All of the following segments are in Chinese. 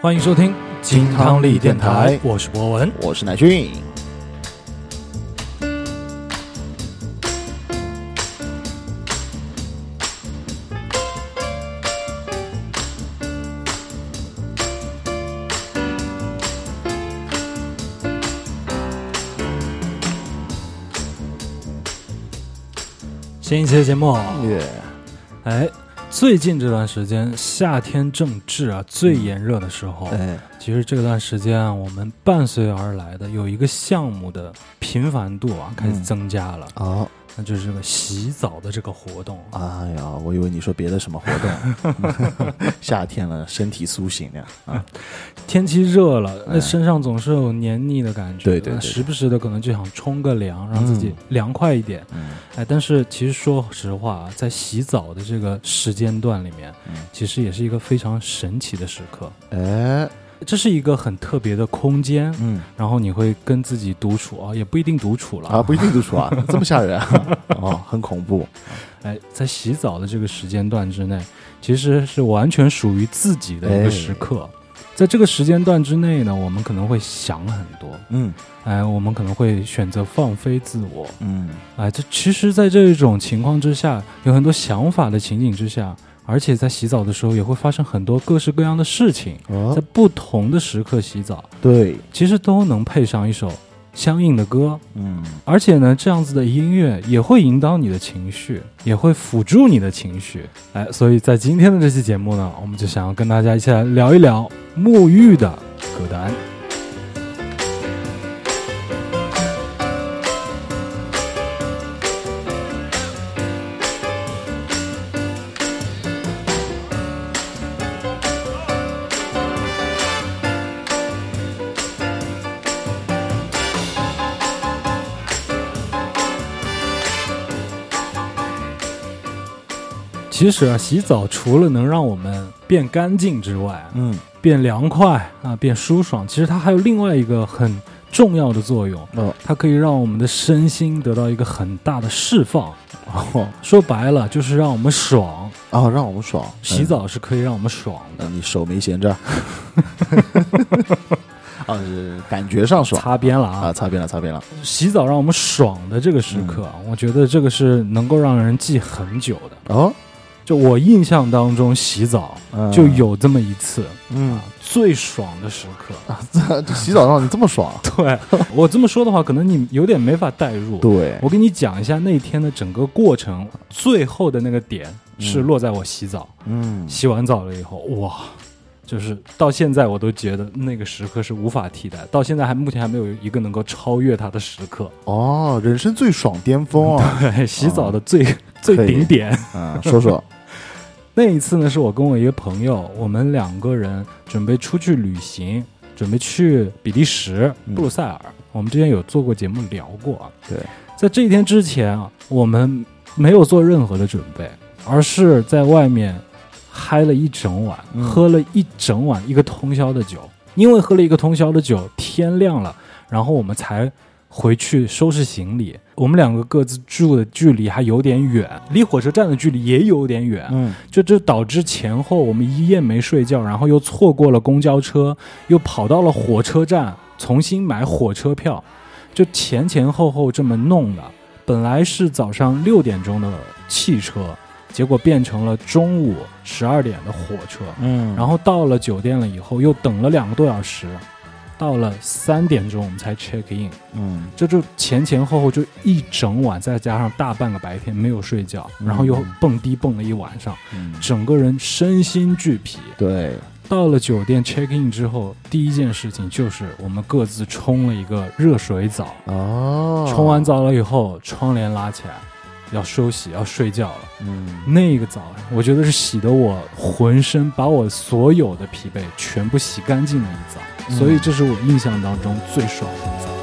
欢迎收听金汤力电台，我是博文。我是乃俊。新一期的节目，耶，哎，最近这段时间夏天正至啊，最炎热的时候。哎，其实这段时间啊，我们伴随而来的有一个项目的频繁度啊，开始嗯。增加了，哦，那就是这个洗澡的这个活动。哎呀，我以为你说别的什么活动。夏天了，身体苏醒了啊！天气热了，那哎身上总是有黏腻的感觉，对对对时不时的可能就想冲个凉，让自己嗯凉快一点。嗯哎，但是其实说实话啊，在洗澡的这个时间段里面，嗯，其实也是一个非常神奇的时刻。哎，这是一个很特别的空间，嗯。然后你会跟自己独处啊，也不一定独处了。啊，不一定独处啊，这么吓人啊！哦，很恐怖。哎，在洗澡的这个时间段之内，其实是完全属于自己的一个时刻。在这个时间段之内呢，我们可能会想很多，嗯。哎，我们可能会选择放飞自我，嗯。哎，这其实，在这种情况之下，有很多想法的情景之下，而且在洗澡的时候也会发生很多各式各样的事情，在哦，不同的时刻洗澡，对，其实都能配上一首相应的歌，嗯而且呢，这样子的音乐也会引导你的情绪，也会辅助你的情绪。哎，所以在今天的这期节目呢，我们就想要跟大家一起来聊一聊沐浴的歌单。其实啊，洗澡除了能让我们变干净之外啊，嗯变凉快啊，变舒爽，其实它还有另外一个很重要的作用，嗯它可以让我们的身心得到一个很大的释放。哦说白了，就是让我们爽。哦，让我们爽。洗澡是可以让我们爽的，嗯，你手没闲着。啊，是感觉上爽擦边了啊，啊！擦边了，擦边了。洗澡让我们爽的这个时刻啊，我觉得这个是能够让人记很久的。哦，就我印象当中，洗澡嗯就有这么一次，嗯啊，最爽的时刻。啊，这洗澡让你这么爽？对我这么说的话，可能你有点没法代入。对，我给你讲一下那天的整个过程，最后的那个点是落在我洗澡，嗯洗完澡了以后，哇，就是到现在我都觉得那个时刻是无法替代，到现在还目前还没有一个能够超越它的时刻。哦，人生最爽巅峰啊！对，洗澡的最、最顶点。啊，说说，那一次呢，是我跟我一个朋友，我们两个人准备出去旅行，准备去比利时嗯布鲁塞尔。我们之前有做过节目聊过啊，对，在这一天之前啊，我们没有做任何的准备，而是在外面嗨了一整晚，嗯喝了一整晚一个通宵的酒。因为喝了一个通宵的酒，天亮了，然后我们才回去收拾行李。我们两个各自住的距离还有点远，离火车站的距离也有点远。嗯就这导致前后我们一夜没睡觉，然后又错过了公交车，又跑到了火车站重新买火车票，就前前后后这么弄的。本来是早上六点钟的汽车，结果变成了中午十二点的火车，嗯然后到了酒店了以后又等了两个多小时，到了三点钟我们才 check in。嗯这就前前后后就一整晚，再加上大半个白天没有睡觉，然后又嗯蹦迪蹦了一晚上，嗯，整个人身心俱疲。对，到了酒店 check in 之后，第一件事情就是我们各自冲了一个热水澡。哦，冲完，澡了以后，窗帘拉起来，要休息，要睡觉了。嗯那个澡，我觉得是洗得我浑身把我所有的疲惫全部洗干净的一澡，嗯所以这是我印象当中最爽的一澡。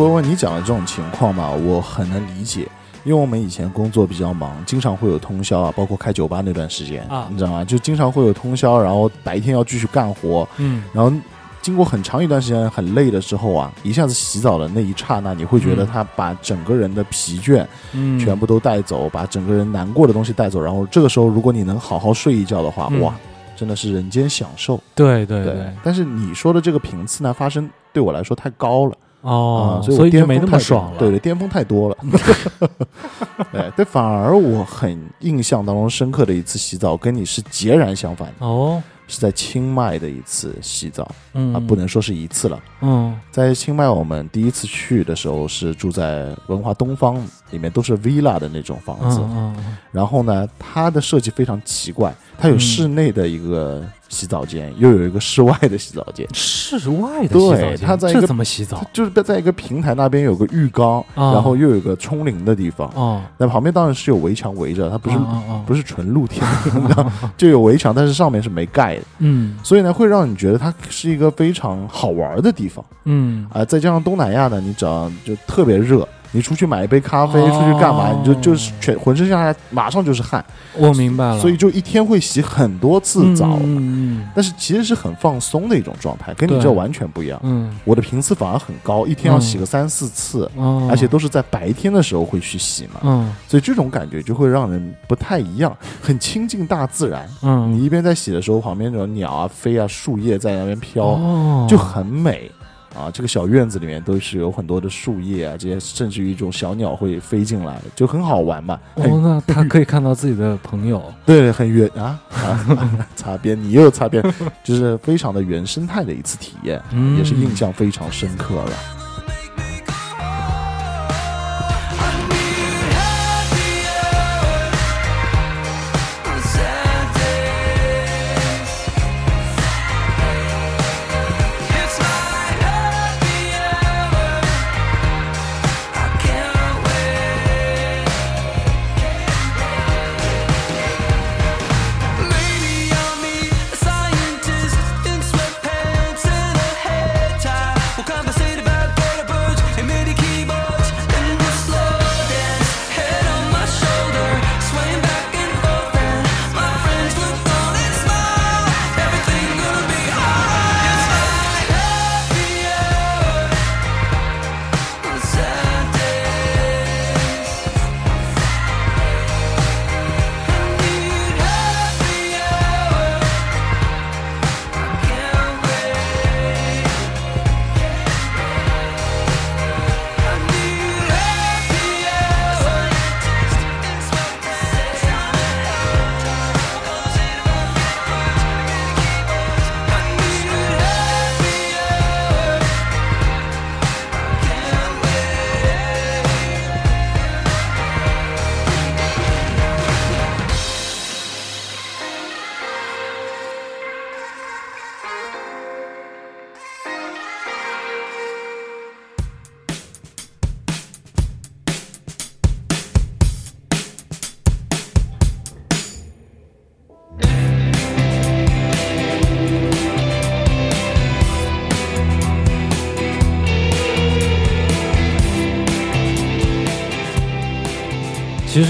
其实博文你讲的这种情况吧，我很能理解，因为我们以前工作比较忙，经常会有通宵啊，包括开酒吧那段时间啊你知道吗？就经常会有通宵，然后白天要继续干活，嗯然后经过很长一段时间很累的时候啊，一下子洗澡的那一刹那，你会觉得嗯他把整个人的疲倦嗯，全部都带走，把整个人难过的东西带走，然后这个时候如果你能好好睡一觉的话，嗯哇，真的是人间享受。对对对，但是你说的这个频次呢，发生对我来说太高了。哦啊，，所以我巅峰没那么爽了。对对，巅峰太多了。对 但，反而我很印象当中深刻的一次洗澡，跟你是截然相反的，哦，是在清迈的一次洗澡嗯啊，不能说是一次了。嗯在清迈，我们第一次去的时候是住在文化东方，里面都是 villa 的那种房子。嗯嗯然后呢，它的设计非常奇怪，它有嗯室内的一个洗澡间，又有一个室外的洗澡间。室外的洗澡对它在一个怎么洗澡？就是在一个平台那边有个浴缸，啊。然后又有个冲淋的地方。哦，那旁边当然是有围墙围着，它不是、不是纯露天的，就有围墙，但是上面是没盖的，嗯。所以呢，会让你觉得它是一个非常好玩的地方。嗯。啊、再加上东南亚呢，你只要就特别热，你出去买一杯咖啡，哦。出去干嘛，你就就是全浑身上下来马上就是汗，我明白了。所以就一天会洗很多次澡，嗯但是其实是很放松的一种状态，跟你这完全不一样。嗯。我的频次反而很高，一天要洗个三四次，嗯，而且都是在白天的时候会去洗嘛。嗯。所以这种感觉就会让人不太一样，很亲近大自然。嗯，你一边在洗的时候，旁边那种鸟啊、飞啊、树叶在那边飘，哦。就很美啊。这个小院子里面都是有很多的树叶啊，这些甚至于一种小鸟会飞进来，就很好玩嘛。哦，那他可以看到自己的朋友。对，很原啊啊，擦边，你又擦边，就是非常的原生态的一次体验，嗯也是印象非常深刻了。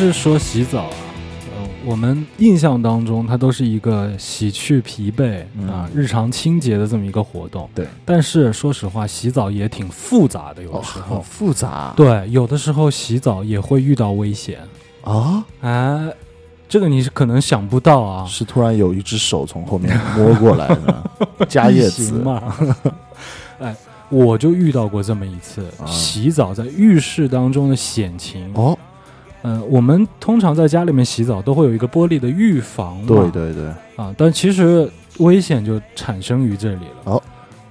其实说洗澡啊，呃，我们印象当中它都是一个洗去疲惫嗯啊、日常清洁的这么一个活动。对，但是说实话，洗澡也挺复杂的，有时候。很复杂。对，有的时候洗澡也会遇到危险。啊，哎，这个你是可能想不到啊。是突然有一只手从后面摸过来的，加叶子行嘛？哎，我就遇到过这么一次、啊洗澡在浴室当中的险情。哦，嗯、我们通常在家里面洗澡都会有一个玻璃的浴房嘛，对对对，啊，但其实危险就产生于这里了。哦，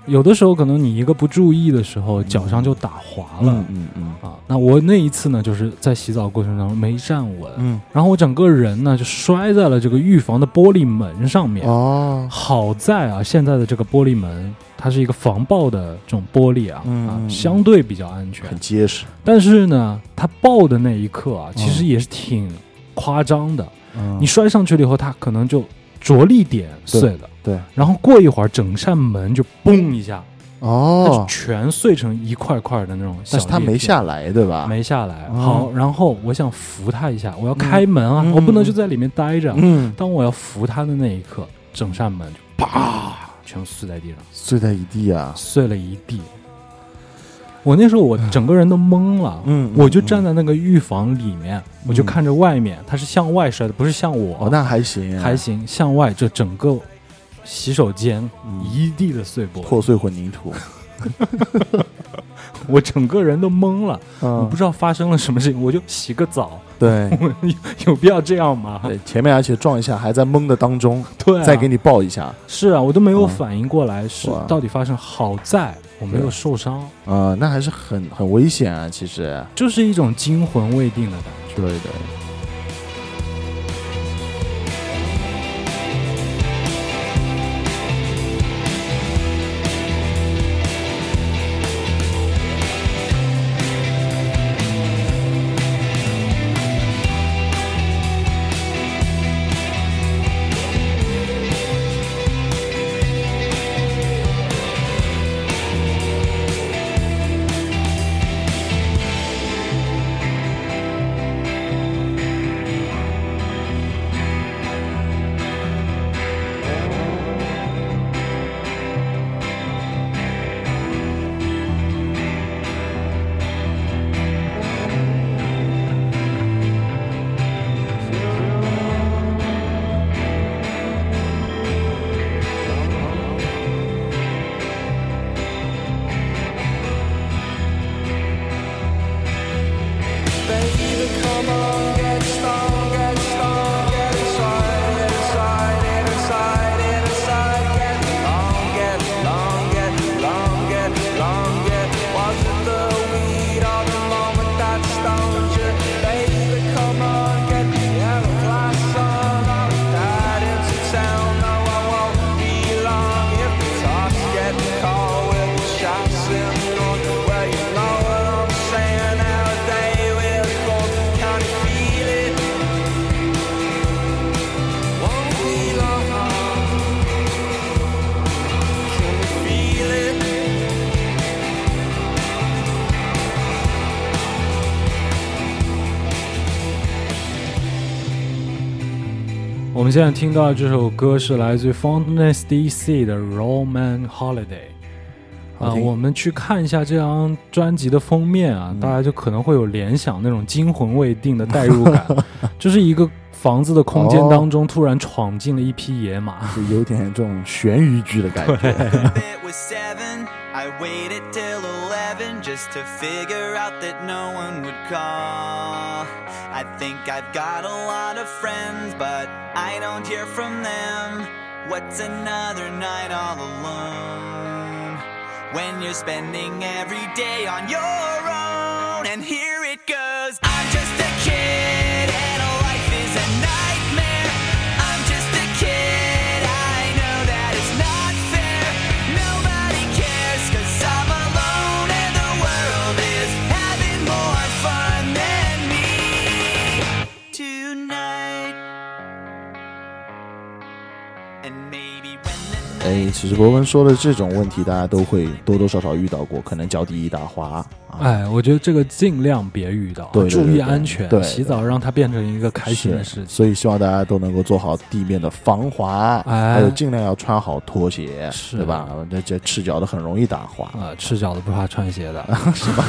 有的时候可能你一个不注意的时候，脚上就打滑了。嗯嗯嗯啊，那我那一次呢，就是在洗澡过程当中没站稳，嗯，然后我整个人呢就摔在了这个浴房的玻璃门上面。哦，好在啊，现在的这个玻璃门它是一个防爆的这种玻璃啊，啊，相对比较安全。很结实，但是呢，它爆的那一刻啊，其实嗯也是挺夸张的。嗯。你摔上去了以后，它可能就着力点碎了，对，然后过一会儿，整扇门就嘣一下它就哦，全碎成一块块的那种小但是它没下来，对吧？没下来。哦好，然后我想扶它一下，我要开门啊，嗯。我不能就在里面待着。嗯，当我要扶它的那一刻，整扇门就啪，全碎在地上，碎在一地啊。碎了一地。我那时候我整个人都懵了，嗯，我就嗯。站在那个浴房里面，我就看着外面，它是向外摔的，不是向我，哦，那还行，还行，向外这整个洗手间嗯。一地的碎玻璃，破碎混凝土。我整个人都懵了，我嗯不，知道发生了什么事情，我就洗个澡，对 有必要这样吗？对，前面而且撞一下，还在懵的当中，对啊、再给你抱一下，是啊，我都没有嗯反应过来是到底发生，好在我没有受伤，啊，那还是很很危险啊，其实。就是一种惊魂未定的感觉。对的。们现在听到的这首歌是来自于 Fountains DC 的《Roman Holiday》。啊，我们去看一下这张专辑的封面啊，嗯大家就可能会有联想那种惊魂未定的代入感，就是一个房子的空间当中突然闯进了一匹野马。就有点这种悬疑剧的感觉。I think I've got a lot of friends, but I don't hear from them. What's another night all alone? When you're spending every day on your 哎，其实博文说的这种问题，大家都会多多少少遇到过，可能脚底一打滑啊，哎，我觉得这个尽量别遇到，对对注意安全。对洗澡让它变成一个开心的事情。所以希望大家都能够做好地面的防滑，哎还有尽量要穿好拖鞋，是对吧？这这赤脚的很容易打滑，啊，赤脚的不怕穿鞋的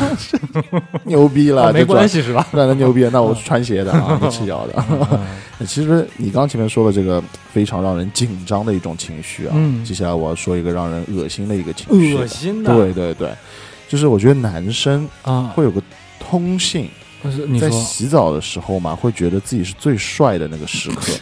牛逼了，啊没关系是吧？那那牛逼，那我是穿鞋的啊，你赤脚的。嗯 其实你刚前面说的这个非常让人紧张的一种情绪啊，嗯接下来我要说一个让人恶心的一个情绪，恶心的，对对对，就是我觉得男生啊，会有个通性，不是你在洗澡的时候嘛，会觉得自己是最帅的那个时刻。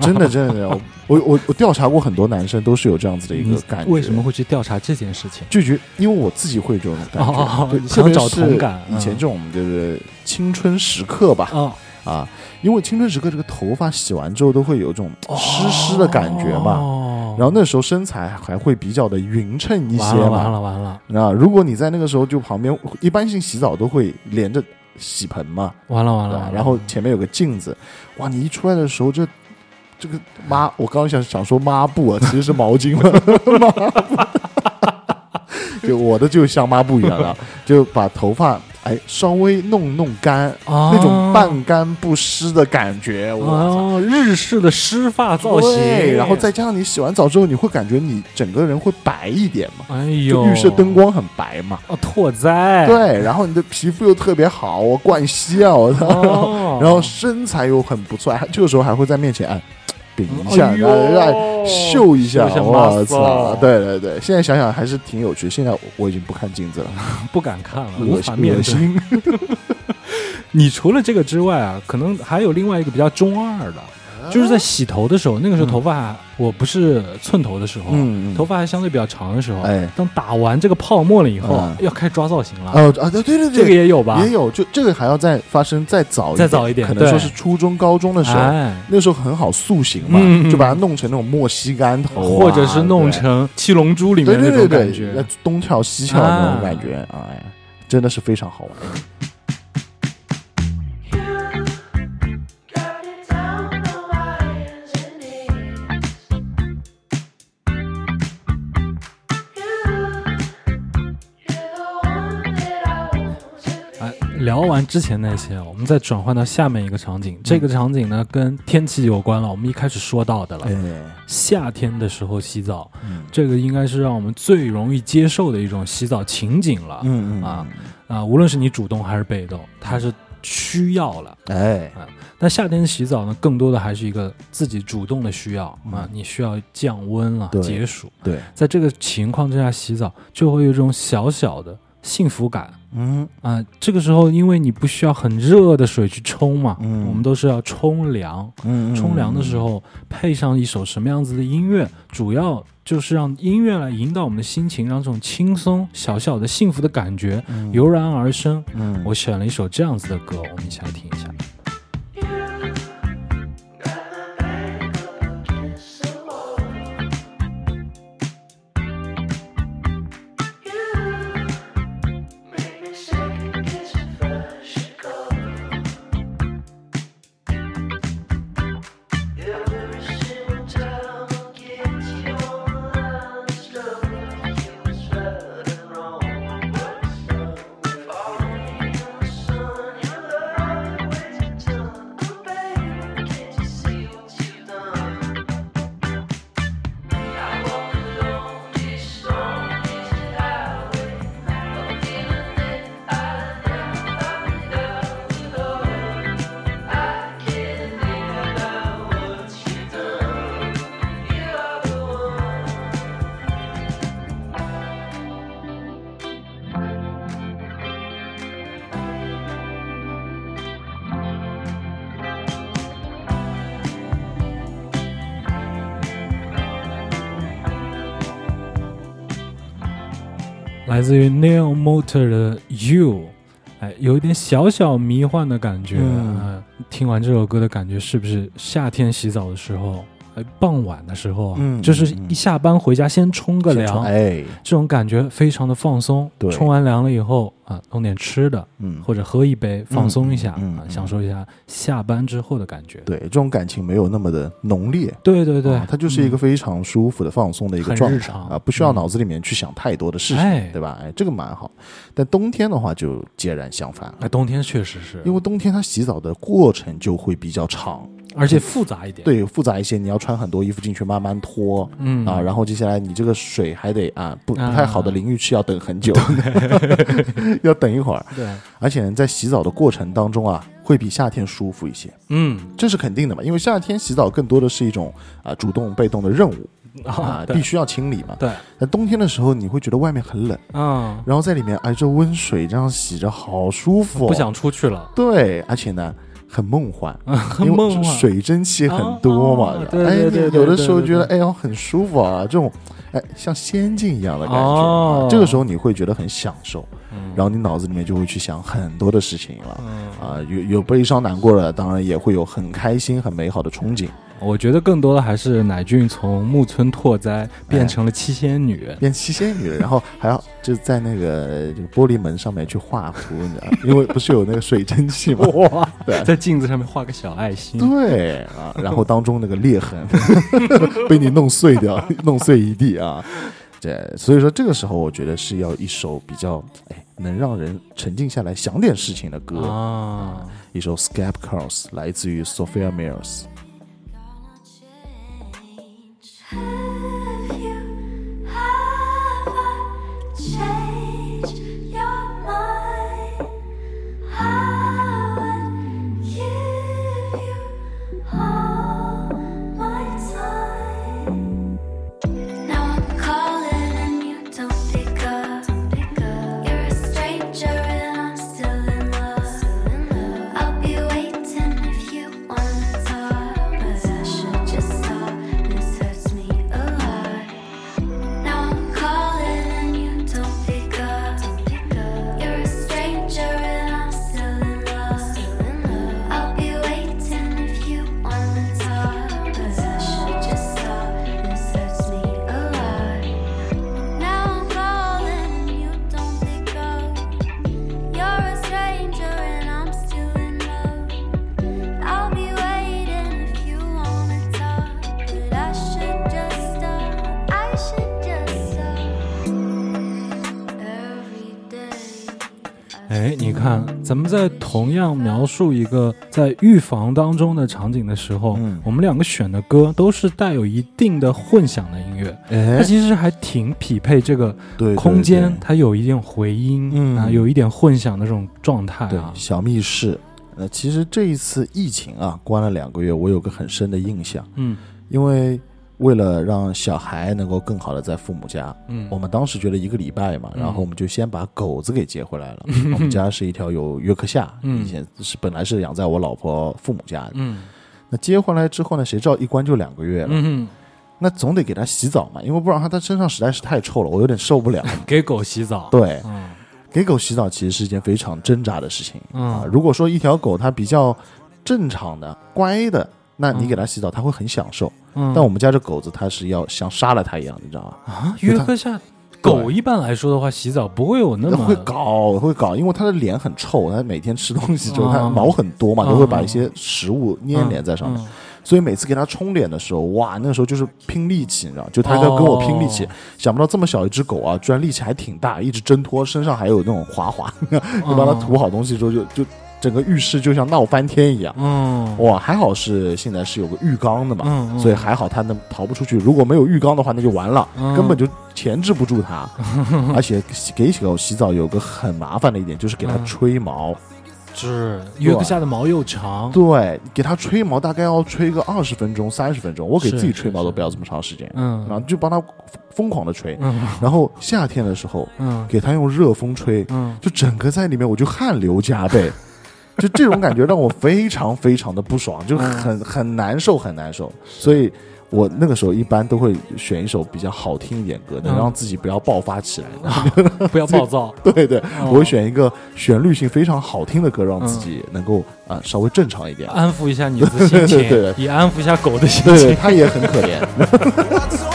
真的，真的，我我我调查过很多男生，都是有这样子的一个感觉。为什么会去调查这件事情？就觉因为我自己会有这种感觉，想找特别是同感以前嗯。这种就是青春时刻吧，啊，啊，因为青春时刻这个头发洗完之后都会有这种湿湿的感觉嘛，哦然后那时候身材还会比较的匀称一些完了完。了完了。那如果你在那个时候就旁边，一般性洗澡都会连着洗盆嘛，完了完了然后前面有个镜子，哇，你一出来的时候这。这个抹，我刚刚想想说抹布啊，其实是毛巾嘛，抹布，就我的就像抹布一样的，就把头发哎稍微弄弄干，哦。那种半干不湿的感觉，我操！哦，日式的湿发造型，对，然后再加上你洗完澡之后，你会感觉你整个人会白一点嘛，哎呦，就浴室灯光很白嘛，哦，拓哉，对，然后你的皮肤又特别好，我冠希啊，我操，哦。然后身材又很不错，这个时候还会在面前哎顶一下，然后让秀一下，我操，对对对，现在想想还是挺有趣。现在我已经不看镜子了，不敢看了，无恶心法面对。恶心。你除了这个之外啊，可能还有另外一个比较中二的，就是在洗头的时候，那个时候头发还我不是寸头的时候，头发还相对比较长的时候，哎当打完这个泡沫了以后，嗯要开始抓造型了。哦啊，对对对对，这个也有吧？也有，就这个还要再发生再早再早一点可能说是初中、高中的时候，哎，那时候很好塑形嘛，就把它弄成那种莫西干头啊、或者是弄成七龙珠里对面那种感觉。东跳西跳的那种感觉，哎，真的是非常好玩。聊完之前那些，我们再转换到下面一个场景。这个场景呢，跟天气有关了。我们一开始说到的了，哎，夏天的时候洗澡，嗯这个应该是让我们最容易接受的一种洗澡情景了。嗯嗯啊，啊，无论是你主动还是被动，它是需要了。哎，但夏天洗澡呢，更多的还是一个自己主动的需要啊嗯，你需要降温了、解暑。对，在这个情况之下洗澡，就会有一种小小的幸福感嗯啊。这个时候，因为你不需要很热的水去冲嘛，嗯我们都是要冲凉。嗯，冲凉的时候配上一首什么样子的音乐，主要就是让音乐来引导我们的心情，让这种轻松、小小的幸福的感觉嗯油然而生。嗯我选了一首这样子的歌，我们一起来听一下。来自于 Neil Motor 的 You，哎，有一点小小迷幻的感觉。嗯啊听完这首歌的感觉，是不是夏天洗澡的时候，哎，傍晚的时候啊，嗯就是嗯。一下班回家先冲个凉，哎，这种感觉非常的放松。对。冲完凉了以后啊，弄点吃的，嗯，或者喝一杯，放松一下，啊，嗯嗯享受一下下班之后的感觉。对，这种感情没有那么的浓烈。对对对，啊它就是一个嗯非常舒服的、放松的一个很状态日常。啊，不需要嗯。脑子里面去想太多的事情，哎。对吧？哎，这个蛮好。但冬天的话就截然相反了，哎，冬天确实是，因为冬天它洗澡的过程就会比较长，而且复杂一点。，对，复杂一些，你要穿很多衣服进去慢慢脱。嗯啊，然后接下来你这个水还得啊不不啊太好的淋浴器要等很久，要等一会儿，对，而且，在洗澡的过程当中啊，会比夏天舒服一些，嗯这是肯定的嘛，因为夏天洗澡更多的是一种啊主动被动的任务啊，必须要清理嘛。对，那冬天的时候，你会觉得外面很冷，嗯，然后在里面挨着温水这样洗着，好舒服、哦不想出去了，对，而且呢。很梦幻，很因为梦幻。水蒸气很多嘛，哦对哎，对对对你有的时候觉得哎呦很舒服啊，这种哎像仙境一样的感觉，哦。啊这个时候你会觉得很享受，嗯。然后你脑子里面就会去想很多的事情了，嗯，啊，有有悲伤难过的，当然也会有很开心很美好的憧憬，我觉得更多的还是乃俊从木村拓哉变成了七仙女。变七仙女，然后还要就在那个这个玻璃门上面去画符，你知道吗，因为不是有那个水蒸气吗，哇，对在镜子上面画个小爱心。对啊，然后当中那个裂痕 被你弄碎掉，弄碎一地啊。对，所以说这个时候我觉得是要一首比较哎能让人沉静下来想点事情的歌，啊，一首 Scap Curls 来自于 Sophia Mills。嘿。看，咱们在同样描述一个在预防当中的场景的时候，嗯。我们两个选的歌都是带有一定的混响的音乐，它哎，其实还挺匹配这个空间，对它有一点回音，嗯。啊，有一点混响的这种状态小密室。呃，其实这一次疫情啊，关了两个月，我有个很深的印象，嗯。因为为了让小孩能够更好的在父母家，嗯，我们当时觉得一个礼拜嘛，嗯。然后我们就先把狗子给接回来了。我们家是一条有约克夏，嗯。以前是本来是养在我老婆父母家的。嗯。那接回来之后呢，谁知道一关就两个月了，嗯，那总得给它洗澡嘛，因为不然它它身上实在是太臭了，我有点受不了。给狗洗澡，对，嗯。给狗洗澡其实是一件非常挣扎的事情。啊。嗯如果说一条狗它比较正常的、乖的，那你嗯。给它洗澡，它会很享受。嗯，但我们家这狗子它是要像杀了它一样，你知道吗？啊，约克夏狗一般来说的话，洗澡不会有那么会搞会搞，因为它的脸很臭，它每天吃东西之后，哦它毛很多嘛，哦都会把一些食物粘连在上面，嗯所以每次给它冲脸的时候，哇，那个时候就是拼力气，你知道，就它在跟我拼力气，哦想不到这么小一只狗啊，居然力气还挺大，一直挣脱，身上还有那种滑滑，你把它涂好东西之后，就就整个浴室就像闹翻天一样。嗯哇，还好是现在是有个浴缸的嘛，嗯嗯所以还好他能逃不出去。如果没有浴缸的话，那就完了，嗯根本就钳制不住它。而且给狗洗澡有个很麻烦的一点，就是给它嗯吹毛。是约克夏的毛又长，对，给它吹毛大概要吹个二十分钟、三十分钟。我给自己吹毛都不要这么长时间，嗯然后就帮它疯狂的吹。嗯然后夏天的时候，嗯给它用热风吹，嗯就整个在里面我就汗流浃背，就这种感觉让我非常非常的不爽，就很很难受很难受。所以我那个时候一般都会选一首比较好听一点歌，能嗯让自己不要爆发起来的。不要暴躁，对对，哦我会选一个旋律性非常好听的歌，让自己能够啊、稍微正常一点。安抚一下你的心情对对，也安抚一下狗的心情。它也很可怜。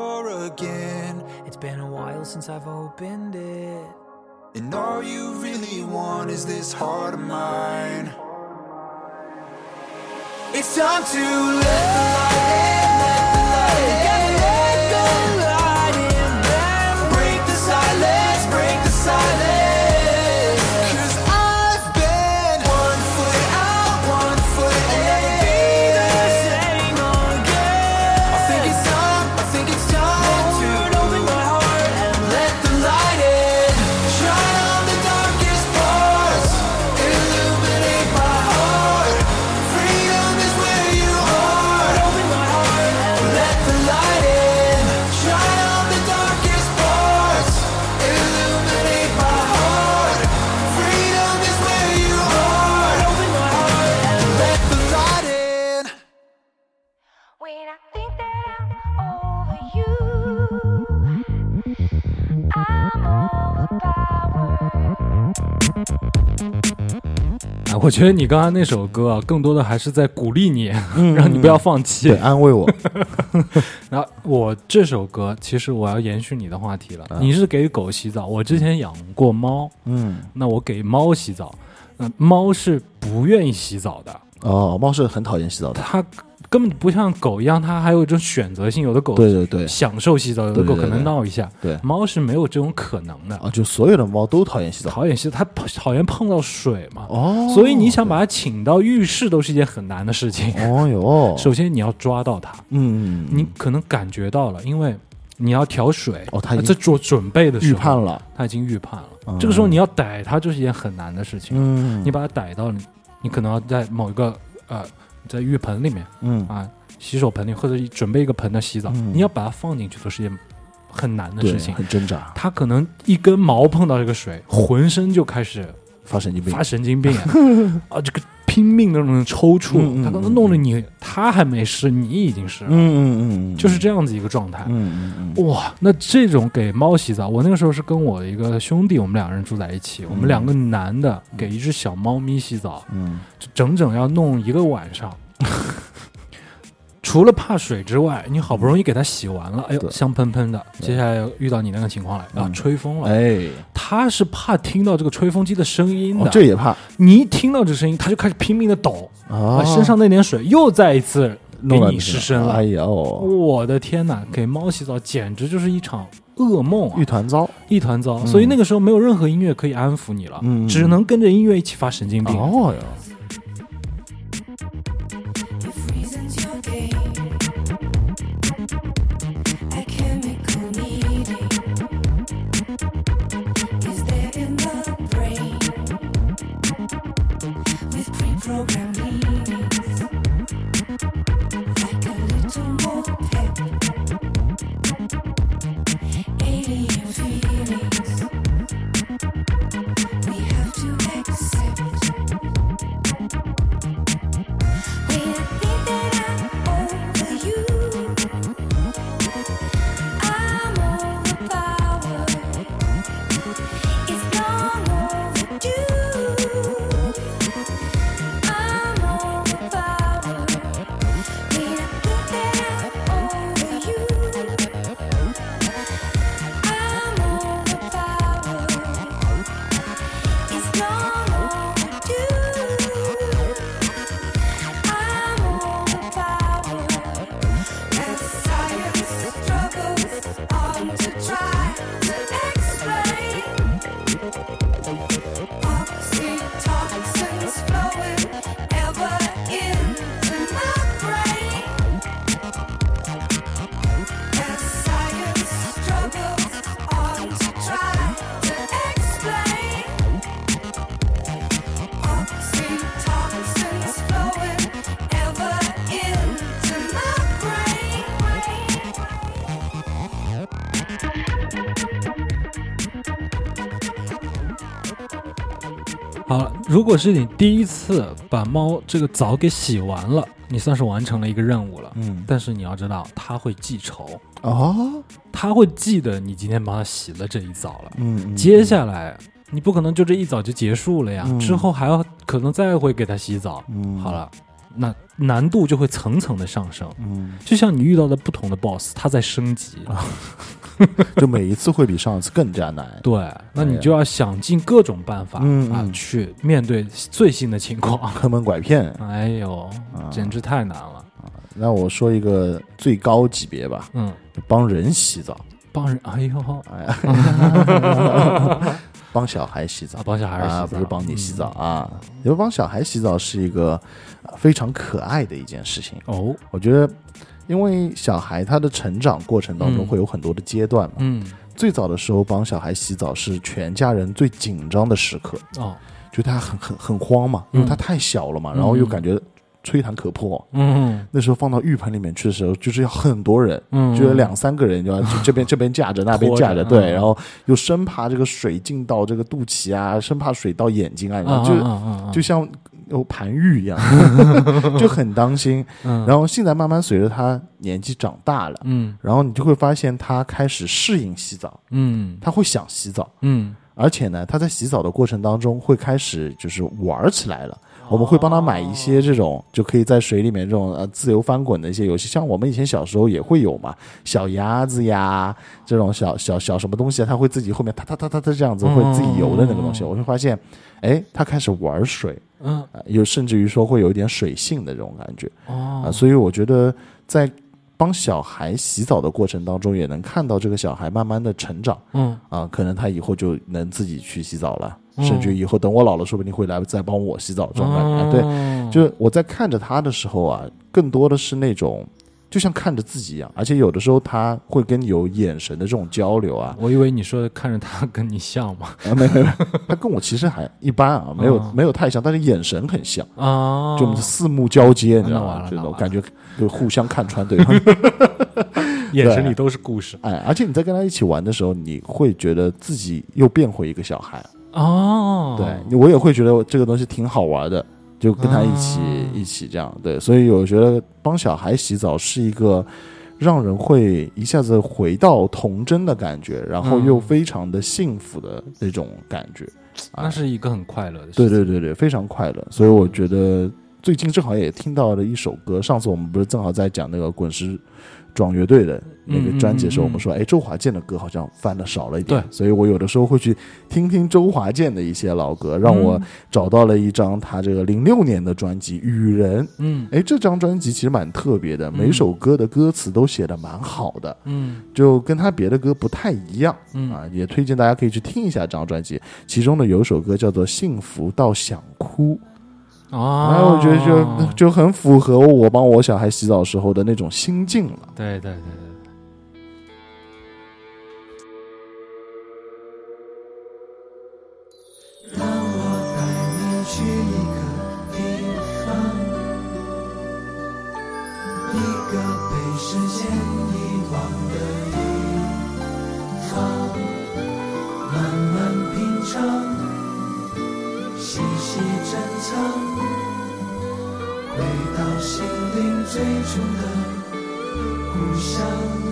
again, It's been a while since I've opened it. and all you really want is this heart of mine. It's time to let the light 我觉得你刚才那首歌啊，更多的还是在鼓励你，让你不要放弃。安慰我。然后我这首歌，其实我要延续你的话题了。啊你是给狗洗澡，我之前养过猫，嗯，那我给猫洗澡，那、猫是不愿意洗澡的，哦，猫是很讨厌洗澡的。它根本不像狗一样，它还有一种选择性。有的狗对对对享受洗澡，有的狗可能闹一下，对猫是没有这种可能的。啊，就所有的猫都讨厌洗澡。讨厌洗澡，它 讨厌碰到水嘛，哦，所以你想把它请到浴室都是一件很难的事情。哦哟，首先你要抓到它，嗯，你可能感觉到了，因为你要调水，哦，它已这经准准备的时候，预判了。他已经预判了。嗯这个时候你要逮它就是一件很难的事情。嗯，你把它逮到了，你可能要在某一个呃，在浴盆里面嗯，啊，洗手盆里或者准备一个盆的洗澡，嗯你要把它放进去都是一件很难的，事情。很挣扎，它可能一根毛碰到这个水，浑身就开始发神经病发。神经病啊！这个拼命的那种抽搐，嗯嗯他可能弄得你，他还没湿，你已经是了，嗯嗯嗯，就是这样子一个状态。嗯嗯嗯，哇，那这种给猫洗澡，我那个时候是跟我一个兄弟，我们两个人住在一起，我们两个男的给一只小猫咪洗澡，嗯。就整整要弄一个晚上。除了怕水之外，你好不容易给它洗完了，哎呦香喷喷的。接下来遇到你那个情况了，啊，嗯吹风了。哎，他是怕听到这个吹风机的声音哦的，，这也怕你一听到这声音，他就开始拼命的抖，啊啊，身上那点水又再一次给你弄了失身了。哎呀哦，我的天哪，给猫洗澡简直就是一场噩梦啊一！团糟。一团糟，嗯所以那个时候没有任何音乐可以安抚你了，嗯只能跟着音乐一起发神经病。哦哟，如果是你第一次把猫这个澡给洗完了，你算是完成了一个任务了。嗯但是你要知道，它会记仇，啊，它会记得你今天帮它洗了这一澡了。嗯，嗯接下来你不可能就这一澡就结束了呀，嗯之后还要可能再会给它洗澡。嗯好，了，那难度就会层层的上升。嗯，就像你遇到的不同的 BOSS，它在升级，就每一次会比上一次更加难。对，那你就要想尽各种办法、啊，去面对最新的情况。坑蒙拐骗。哎呦，啊简直太难了。那我说一个最高级别吧，嗯，帮人洗澡，帮人，哎呦，哎呀，帮小孩洗澡啊，帮小孩洗澡，啊，不是帮你洗澡嗯啊。因为帮小孩洗澡是一个呃非常可爱的一件事情。哦，我觉得，因为小孩他的成长过程当中嗯。会有很多的阶段嘛。嗯，最早的时候帮小孩洗澡是全家人最紧张的时刻，哦，就他很很很慌嘛，因为嗯他太小了嘛，然后又感觉吹弹可破。嗯。那时候放到浴盆里面去的时候，就是要很多人，嗯，就有两三个人，就要 这边这边架着，那边架着，对，嗯。然后又生怕这个水进到这个肚脐啊，生怕水到眼睛啊，啊，就就像有盘玉一样，就很当心。嗯，然后现在慢慢随着他年纪长大了，嗯然后你就会发现他开始适应洗澡，嗯。他会想洗澡，嗯，而且呢，他在洗澡的过程当中会开始就是玩起来了。我们会帮他买一些这种就可以在水里面这种呃自由翻滚的一些游戏，像我们以前小时候也会有嘛，小鸭子呀这种小小小什么东西啊，它会自己后面哒哒哒哒哒这样子会自己游的那个东西，我会发现，哎，他开始玩水，嗯。啊，有甚至于说会有一点水性的这种感觉。啊，哦，所以我觉得在帮小孩洗澡的过程当中，也能看到这个小孩慢慢的成长嗯。啊，可能他以后就能自己去洗澡了，嗯。甚至于以后等我老了，说不定会来再帮我洗澡这种感觉。对就是我在看着他的时候啊，更多的是那种就像看着自己一样，而且有的时候他会跟你有眼神的这种交流啊，我以为你说看着他跟你像吗啊，没没没，他跟我其实还一般啊，没有、哦没有太像，但是眼神很像。啊，就四目交接，你知道吗？这种感觉就互相看穿对方。眼神里都是故事哎，而且你在跟他一起玩的时候，你会觉得自己又变回一个小孩。哦，对，我也会觉得这个东西挺好玩的，就跟他一起、啊一起这样。对，所以我觉得帮小孩洗澡是一个让人会一下子回到童真的感觉，然后又嗯非常的幸福的那种感觉。那是一个很快乐的事情。对对对对，非常快乐。所以我觉得最近正好也听到了一首歌，上次我们不是正好在讲那个滚石壮乐队的那个专辑的时候，我们说，哎，周华健的歌好像翻的少了一点，对。所以我有的时候会去听听周华健的一些老歌，让我嗯找到了一张他这个零六年的专辑《雨人》。嗯。哎，这张专辑其实蛮特别的，每首歌的歌词都写的蛮好的，嗯。就跟他别的歌不太一样。嗯。啊，也推荐大家可以去听一下这张专辑，其中呢有一首歌叫做《幸福到想哭》，啊，然后我觉得就就很符合我帮我小孩洗澡时候的那种心境了。对对对最初的故乡。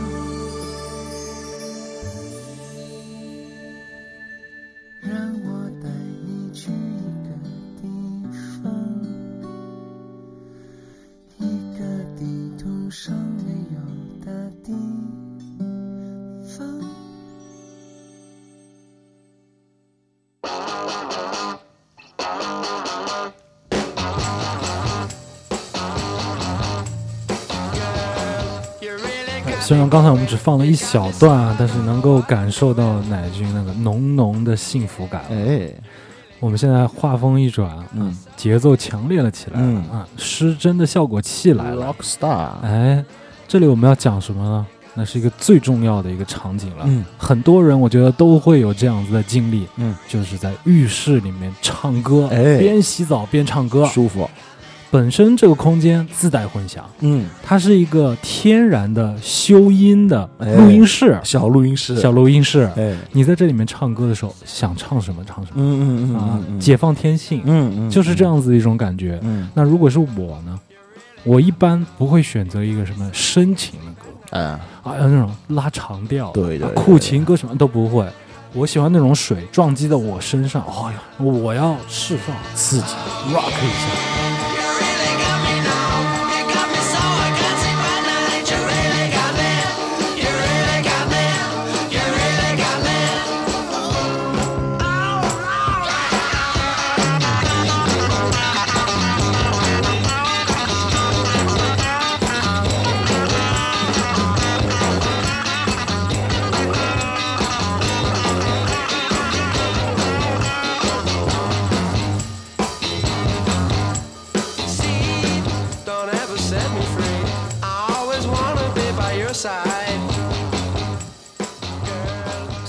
刚才我们只放了一小段啊，但是能够感受到乃君那个浓浓的幸福感。哎，我们现在画风一转，嗯，节奏强烈了起来了、嗯啊，失真的效果器来了。哎，这里我们要讲什么呢？那是一个最重要的一个场景了。嗯很多人我觉得都会有这样子的经历，嗯，就是在浴室里面唱歌，哎边洗澡边唱歌。舒服，本身这个空间自带混响，嗯，它是一个天然的修音的哎。录音室，小录音室，小录音室。哎，你在这里面唱歌的时候，想唱什么唱什么、嗯嗯嗯啊解放天性，嗯嗯，就是这样子的一种感觉。嗯，那如果是我呢，我一般不会选择一个什么深情的歌。嗯，啊，那种拉长调，对对对啊酷情歌什么都不会。我喜欢那种水撞击到我身上，哎呀，我要释放刺激，rock 一下。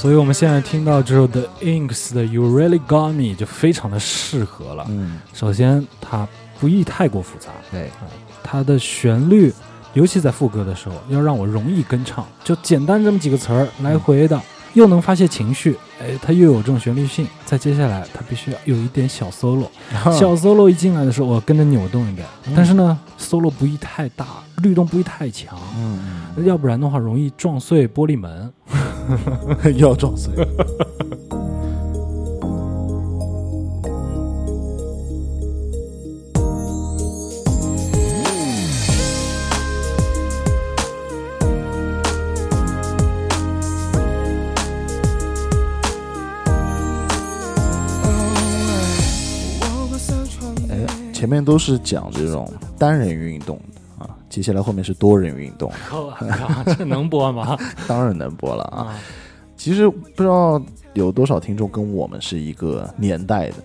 所以我们现在听到这首 The Inks 的 You Really Got Me 就非常的适合了。嗯，首先，它不易太过复杂，对，它的旋律，尤其在副歌的时候，要让我容易跟唱，就简单这么几个词儿来回的，又能发泄情绪，哎，它又有这种旋律性。再接下来，它必须要有一点小 solo，小 solo 一进来的时候，我跟着扭动一点，但是呢，solo 不宜太大，律动不宜太强，嗯要不然的话容易撞碎玻璃门，又要撞碎。前面都是讲这种单人运动，接下来后面是多人运动，这能播吗？当然能播了啊。啊，其实不知道有多少听众跟我们是一个年代的，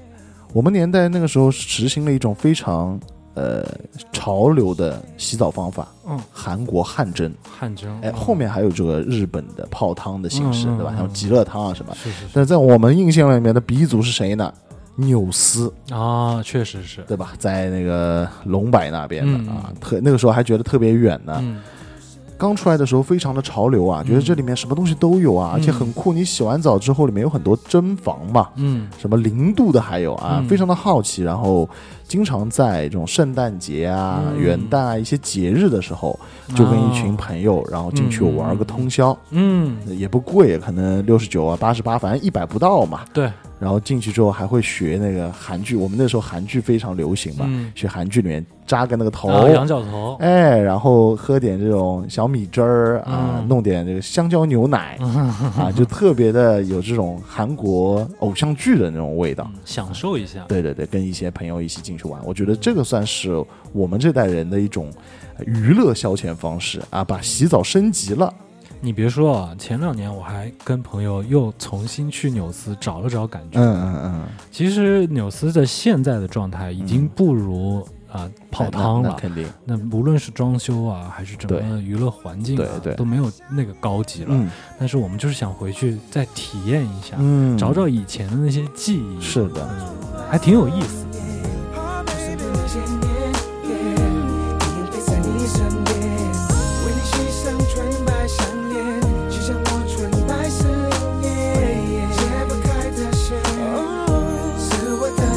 我们年代那个时候实行了一种非常呃潮流的洗澡方法，嗯，韩国汗蒸，汗蒸，哎，嗯后面还有这个日本的泡汤的形式，对吧？还有极乐汤啊什么。是是是但在我们印象里面的鼻祖是谁呢？纽斯，啊，确实是，对吧？在那个龙柏那边的、嗯啊，特那个时候还觉得特别远呢。嗯，刚出来的时候非常的潮流啊，觉得这里面什么东西都有啊，而且很酷。你洗完澡之后，里面有很多蒸房嘛，嗯什么零度的还有啊，嗯非常的好奇。然后经常在这种圣诞节啊、嗯。元旦啊一些节日的时候，就跟一群朋友，然后进去玩个通宵，嗯，也不贵，可能六十九啊、八十八，反正一百不到嘛。对，然后进去之后还会学那个韩剧，我们那时候韩剧非常流行嘛，嗯。学韩剧里面扎个那个头，啊羊角头，哎，然后喝点这种小米汁儿啊，嗯。弄点这个香蕉牛奶、啊，就特别的有这种韩国偶像剧的那种味道。嗯享受一下，对对对，跟一些朋友一起进去玩，我觉得这个算是我们这代人的一种娱乐消遣方式啊，把洗澡升级了。你别说啊，前两年我还跟朋友又重新去纽斯找了找感觉。嗯嗯嗯其实纽斯的现在的状态已经不如啊、泡汤了。肯定。那无论是装修啊，还是整个娱乐环境啊，对对都没有那个高级了。嗯但是我们就是想回去再体验一下，嗯，找找以前的那些记忆，是的，还挺有意思。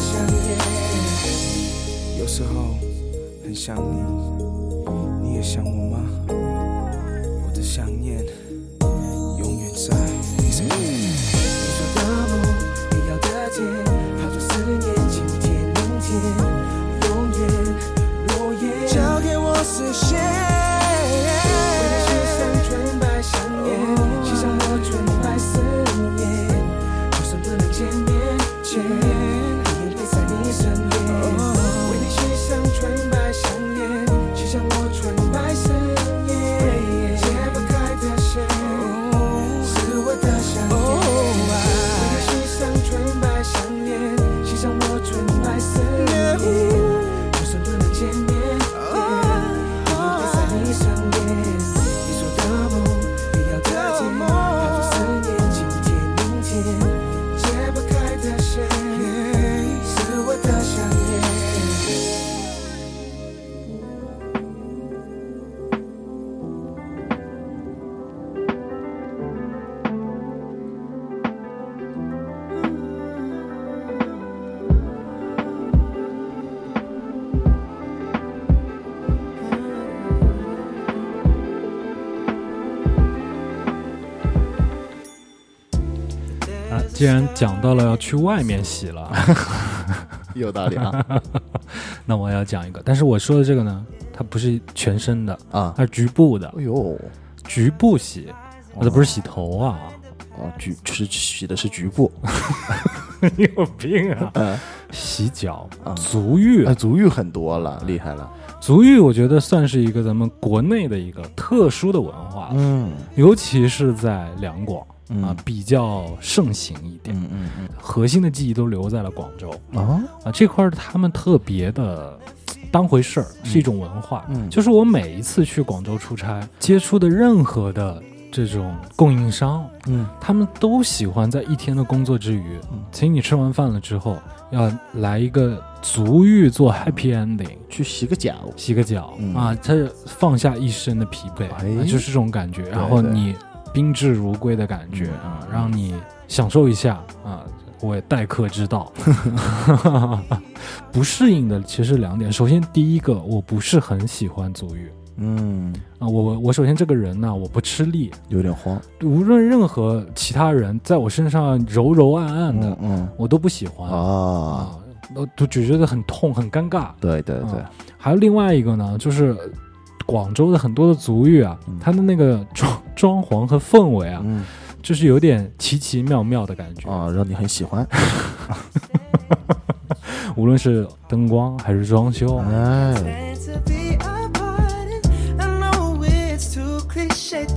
想念。有时候很想你，你也想我既然讲到了要去外面洗了，有道理啊。那我要讲一个。但是我说的这个呢，它不是全身的，啊！它是局部的，哎呦，局部洗，我这不是洗头啊，哦，局是洗的是局部，你 有病啊！嗯。洗脚啊，足浴。哎，，足浴很多了，厉害了。足浴，我觉得算是一个咱们国内的一个特殊的文化，嗯。尤其是在两广。嗯啊比较盛行一点，嗯嗯核心的记忆都留在了广州。嗯啊啊这块儿，他们特别的 当回事儿，是一种文化。嗯就是我每一次去广州出差，接触的任何的这种供应商，嗯。他们都喜欢在一天的工作之余，嗯。请你吃完饭了之后，要来一个足浴做 happy ending，去洗个脚。洗个脚、嗯。啊，他放下一身的疲惫，就是这种感觉。然后你宾至如归的感觉嗯啊，让你享受一下啊。我也待客之道，不适应的其实两点。首先，第一个，我不是很喜欢足浴嗯，啊。我我首先这个人呢，我不吃力，有点慌。无论任何其他人在我身上柔柔暗暗的，嗯我都不喜欢嗯啊，啊，都都只觉得很痛很尴尬。对对对啊，还有另外一个呢，就是广州的很多的足浴啊，嗯。它的那个装装潢和氛围啊，嗯。就是有点奇奇妙妙的感觉。啊，让你很喜欢。无论是灯光还是装修，哎。To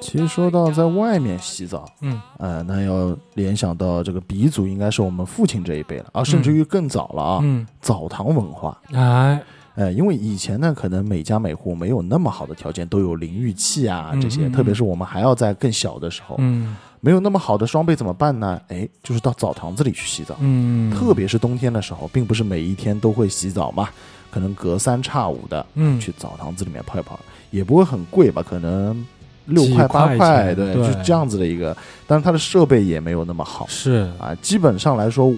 其实说到在外面洗澡，嗯，呃，那要联想到这个鼻祖应该是我们父亲这一辈了啊，甚至于更早了啊，嗯，澡堂文化。哎，呃，因为以前呢，可能每家每户没有那么好的条件，都有淋浴器啊这些，特别是我们还要在更小的时候，嗯没有那么好的双倍怎么办呢？哎，就是到澡堂子里去洗澡。嗯，特别是冬天的时候，并不是每一天都会洗澡嘛，可能隔三差五的嗯。去澡堂子里面泡一泡，也不会很贵吧，可能六块八块块，对，对。就是这样子的一个。但是它的设备也没有那么好。是，啊，基本上来说，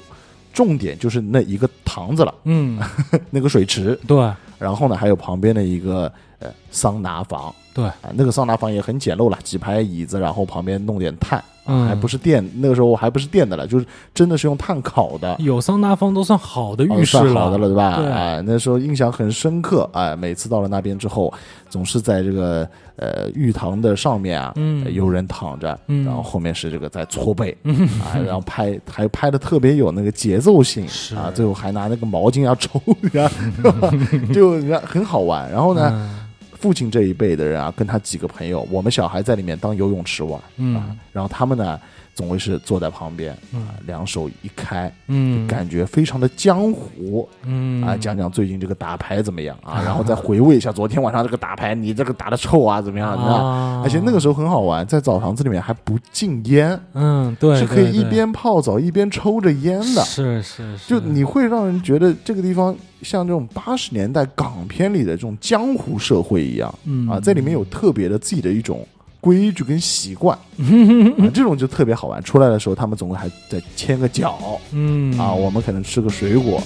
重点就是那一个堂子了，嗯，那个水池，对。然后呢还有旁边的一个呃桑拿房。对，啊，那个桑拿房也很简陋了，几排椅子，然后旁边弄点炭，啊嗯。还不是电，那个时候我还不是电的了，就是真的是用炭烤的，有桑拿房都算好的哦浴室算好的了，对吧？对。哎，那时候印象很深刻，哎，每次到了那边之后，总是在这个呃浴堂的上面啊，嗯。呃有人躺着，嗯。然后后面是这个在搓背，啊，然后拍还拍的特别有那个节奏性是。啊，最后还拿那个毛巾要抽呀，是吧？就很好玩。然后呢，嗯父亲这一辈的人啊，跟他几个朋友，我们小孩在里面当游泳池玩，嗯。啊，然后他们呢，总会是坐在旁边嗯啊，两手一开，嗯，感觉非常的江湖嗯啊，讲讲最近这个打牌怎么样啊，然后再回味一下昨天晚上这个打牌，你这个打的臭啊，怎么样？啊？啊，而且那个时候很好玩，在澡堂子里面还不禁烟，嗯，对，是可以一边泡澡一边抽着烟的。是是是，就你会让人觉得这个地方像这种八十年代港片里的这种江湖社会一样嗯啊，在里面有特别的自己的一种规矩跟习惯 啊，这种就特别好玩。出来的时候，他们总会还再牵个脚嗯啊，我们可能吃个水果，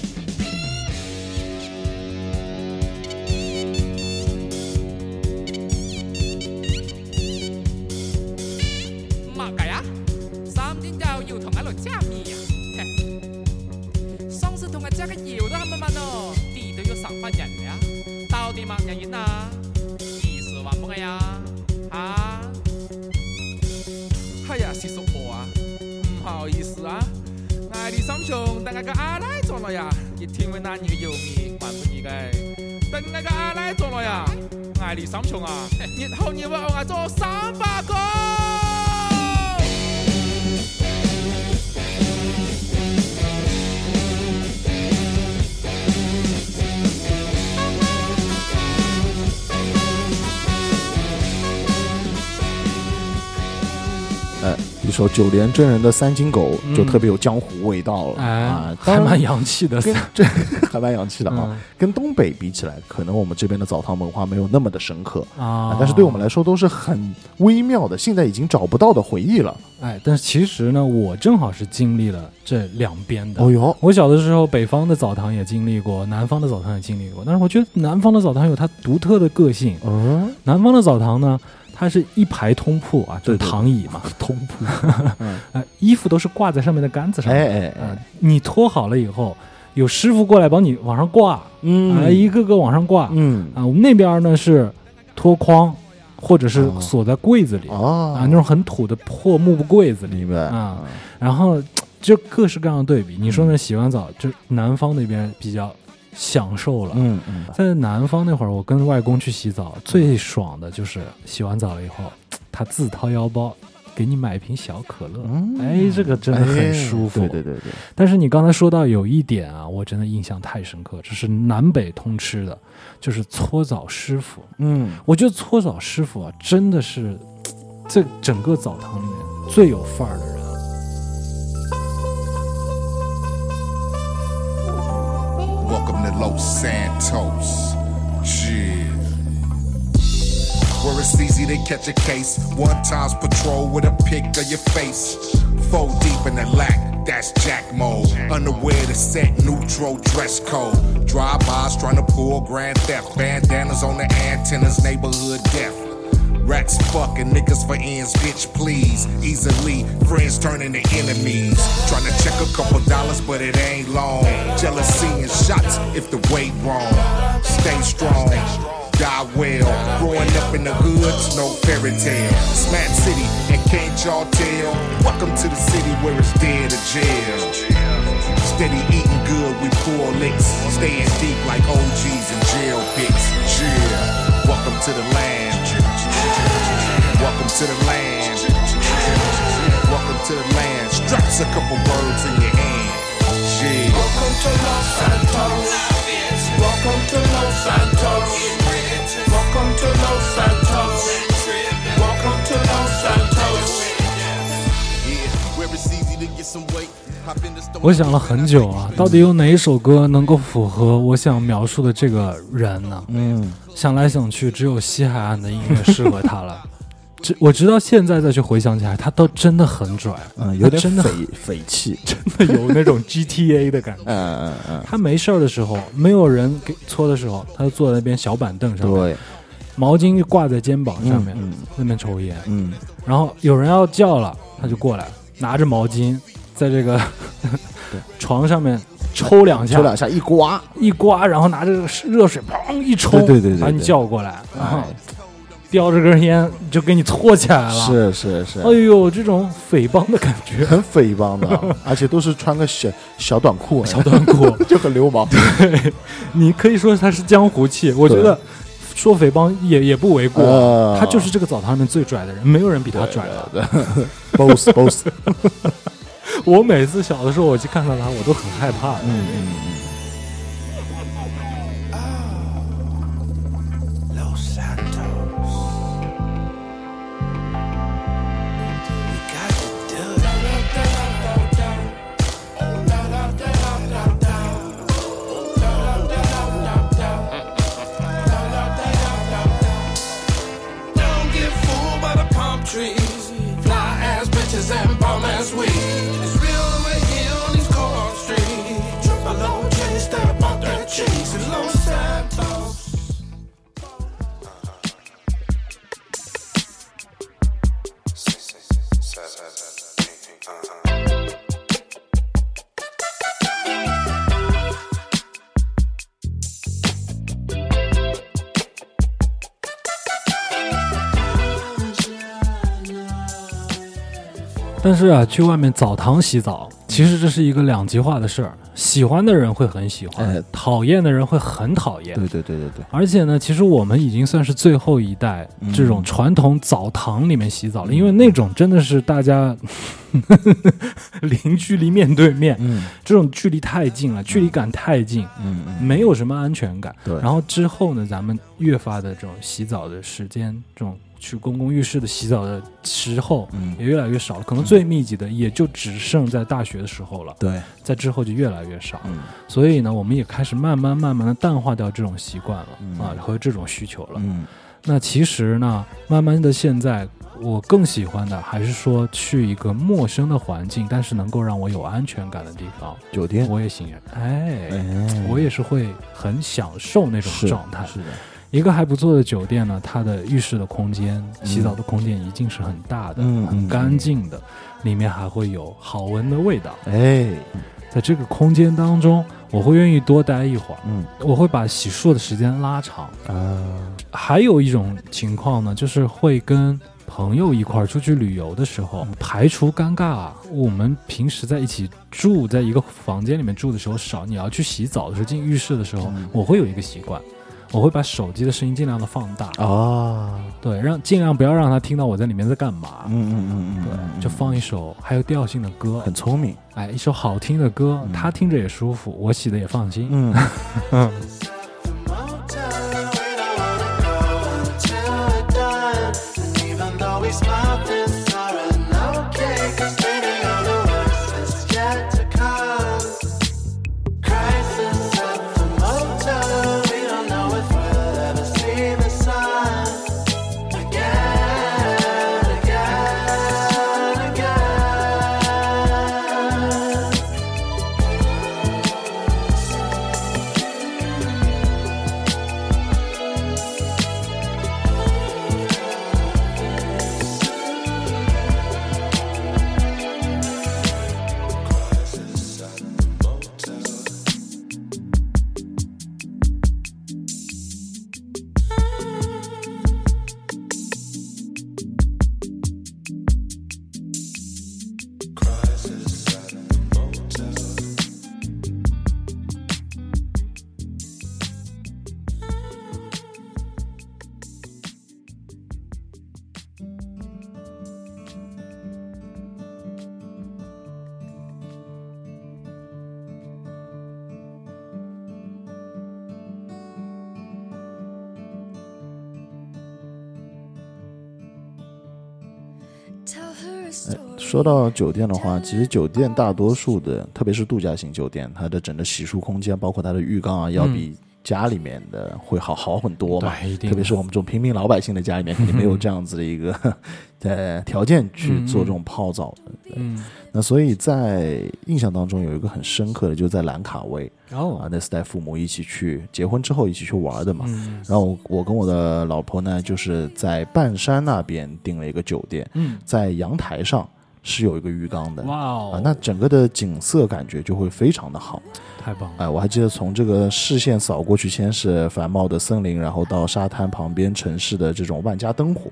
九连真人的《三金狗》嗯就特别有江湖味道了、哎啊，，还蛮洋气的，跟这还蛮洋气的啊。嗯跟东北比起来，可能我们这边的澡堂文化没有那么的深刻啊啊，但是对我们来说都是很微妙的，现在已经找不到的回忆了。哎，但是其实呢，我正好是经历了这两边的。哦哟，我小的时候，北方的澡堂也经历过，南方的澡堂也经历过。但是我觉得南方的澡堂有它独特的个性。嗯，南方的澡堂呢，它是一排通铺啊，就是躺椅嘛，通铺，嗯，呃，衣服都是挂在上面的杆子上面。哎哎。呃哎，你脱好了以后，有师傅过来帮你往上挂，啊、嗯一个个往上挂。嗯。啊，我们那边呢是脱筐，或者是哦。锁在柜子里、啊啊，那种很土的破木柜子里。明白。啊，然后就各式各样的对比。你说呢？洗完澡就南方那边比较享受了。嗯嗯，在南方那会儿，我跟外公去洗澡，最爽的就是洗完澡了以后，他自掏腰包给你买一瓶小可乐，嗯哎，这个真的很舒服。对对对对，但是你刚才说到有一点啊，我真的印象太深刻，这是南北通吃的，就是搓澡师傅。嗯，我觉得搓澡师傅啊，真的是 这整个澡堂里面最有范儿的人。Welcome to Los Santos. Yeah. Where it's easy to catch a case. One times patrol with a pic of your face. Four deep in the lack, that's Jack mode. Underwear to set neutral dress code. Drive-bys trying to pull grand theft. Bandanas on the antennas, neighborhood death. Rats fucking niggas for ends, bitch, please. Easily, friends turning to enemies. Trying to check a couple dollars, but it ain't long. Jealousy and shots if the weight wrong. Stay strong, die well. Growing up in the hoods, no fairy tale. Smack City, and can't y'all tell? Welcome to the city where it's dead or jail. Steady eating good, we pull licks. Staying deep like OGs and jail pits. Yeah. Welcome to the land. Welcome to the land. Welcome to the land. Straps a couple words in your hand. Yeah. Welcome to Los Santos. Welcome to Los Santos. Welcome to Los Santos. Welcome to Los Santos. Yeah. Where it's easy to get some weight. Hop in the store. 我想了很久啊，到底有哪一首歌能够符合我想描述的这个人呢？嗯，想来想去，只有西海岸的音乐适合他了。直我直到现在再去回想起来，他都真的很拽，嗯，有点真的匪匪气，真的有那种 GTA 的感觉。嗯嗯嗯，他没事儿的时候，没有人给搓的时候，他就坐在那边小板凳上面，对，毛巾就挂在肩膀上面，嗯那边抽烟。嗯，然后有人要叫了，他就过来拿着毛巾，在这个 床上面抽两下，抽两下一刮，一刮，然后拿着热水砰一冲，对对对对把你叫过来，然后哎，叼着根烟就给你搓起来了。是是是，哎呦，这种匪帮的感觉，很匪帮的，而且都是穿个小小短裤，小短裤，就很流氓。对你可以说他是江湖气，我觉得说匪帮也也不为过。呃他就是这个澡堂里面最拽的人，没有人比他拽了。对，boss boss，我每次小的时候我去看到他，我都很害怕。嗯嗯嗯，但是啊，去外面澡堂洗澡，其实这是一个两极化的事儿。喜欢的人会很喜欢，哎。讨厌的人会很讨厌。对对对对对，而且呢，其实我们已经算是最后一代嗯。这种传统澡堂里面洗澡了，因为那种真的是大家零距离面对面，嗯。这种距离太近了，距离感太近，嗯嗯，没有什么安全感。对。然后之后呢，咱们越发的这种洗澡的时间，这种去公共浴室的洗澡的时候，嗯。也越来越少了。可能最密集的也就只剩在大学的时候了，对，在之后就越来越少。嗯。所以呢，我们也开始慢慢慢慢的淡化掉这种习惯了、嗯。啊和这种需求了。嗯。那其实呢，慢慢的现在我更喜欢的还是说去一个陌生的环境，但是能够让我有安全感的地方，酒店，我也欣然，哎，哎，我也是会很享受那种状态。是的，一个还不错的酒店呢，它的浴室的空间、洗澡的空间一定是很大的、嗯很干净的，里面还会有好闻的味道。哎，在这个空间当中，我会愿意多待一会儿，嗯。我会把洗漱的时间拉长。啊，还有一种情况呢，就是会跟朋友一块儿出去旅游的时候，排除尴尬，我们平时在一起住在一个房间里面住的时候少，你要去洗澡的时候进浴室的时候，我会有一个习惯，我会把手机的声音尽量的放大，啊，对，让尽量不要让他听到我在里面在干嘛。嗯嗯嗯嗯，对，就放一首还有调性的歌，很聪明。哎，一首好听的歌，他听着也舒服，我洗的也放心。嗯，说到酒店的话，其实酒店大多数的，特别是度假型酒店，它的整个洗漱空间，包括它的浴缸啊，要比家里面的会好好很多嘛。特别是我们这种平民老百姓的家里面，肯定没有这样子的一个 呃条件去做这种泡澡嗯，那所以在印象当中有一个很深刻的，就是在兰卡威啊哦，，那是带父母一起去结婚之后一起去玩的嘛。嗯然后我跟我的老婆呢，就是在半山那边订了一个酒店，嗯，在阳台上是有一个浴缸的。哇啊哦，，那整个的景色感觉就会非常的好。太棒了。哎，我还记得从这个视线扫过去，先是繁茂的森林，然后到沙滩旁边城市的这种万家灯火，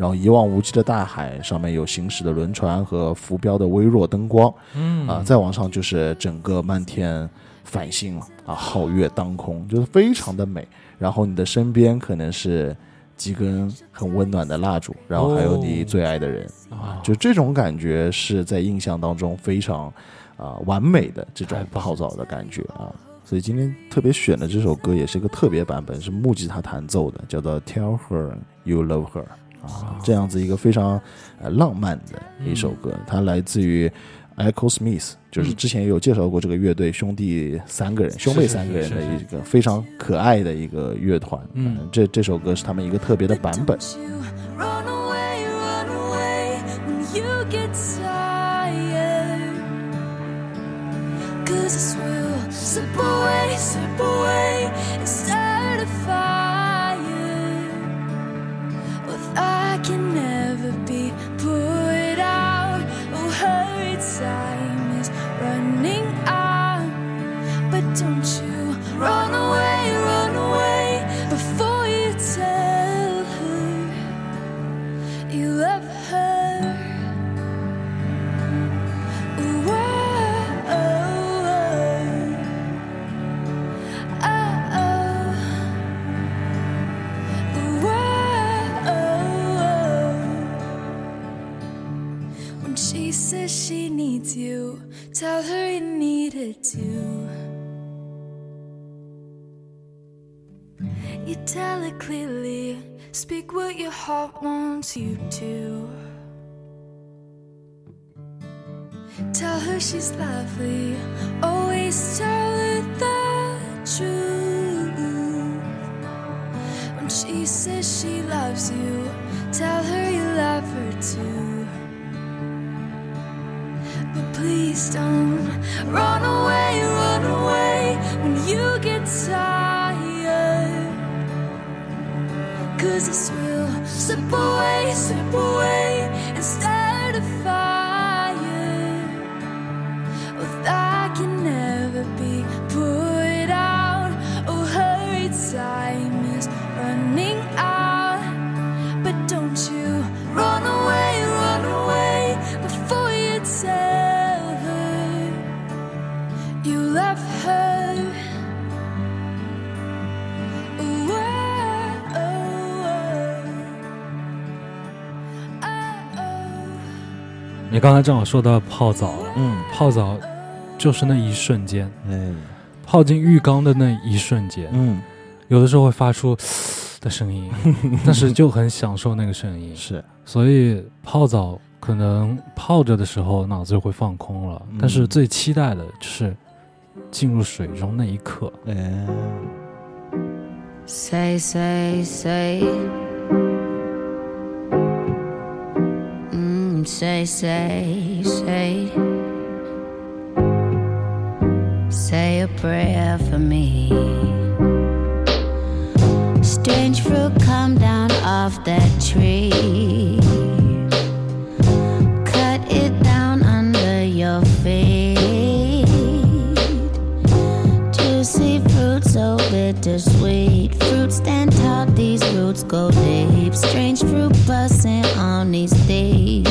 然后一望无际的大海，上面有行驶的轮船和浮标的微弱灯光，嗯。啊，再往上就是整个漫天繁星了啊，皓月当空，就是非常的美。然后你的身边可能是几根很温暖的蜡烛，然后还有你最爱的人，啊，就这种感觉是在印象当中非常啊、完美的这种太棒了。泡澡的感觉啊。所以今天特别选的这首歌也是一个特别版本，是木吉他弹奏的，叫做《Tell Her You Love Her》啊，这样子一个非常呃浪漫的一首歌，它来自于 Echo Smith，就是之前有介绍过这个乐队，兄弟三个人，兄妹三个人的一个非常可爱的一个乐团。嗯，这这首歌是他们一个特别的版本。cause it's real，subway，subway，instead of fire。That can never be heart wants you to. Tell her she's lovely, always tell her the truth. When she says she loves you, tell her you love her too. But please don't run away, run away when you get tired. Cause this will slip away, slip away 你刚才正好说到泡澡了，嗯，泡澡就是那一瞬间，哎，泡进浴缸的那一瞬间，嗯，有的时候会发出的声音，但是就很享受那个声音。是，所以泡澡可能泡着的时候脑子就会放空了，嗯但是最期待的就是进入水中那一刻。哎，Say, say, say. Say, say, say. Say a prayer for me. Strange fruit come down off that tree. Cut it down under your feet. Juicy fruit, so bittersweet. Fruit stand tall, these roots go deep. Strange fruit busting on these thieves.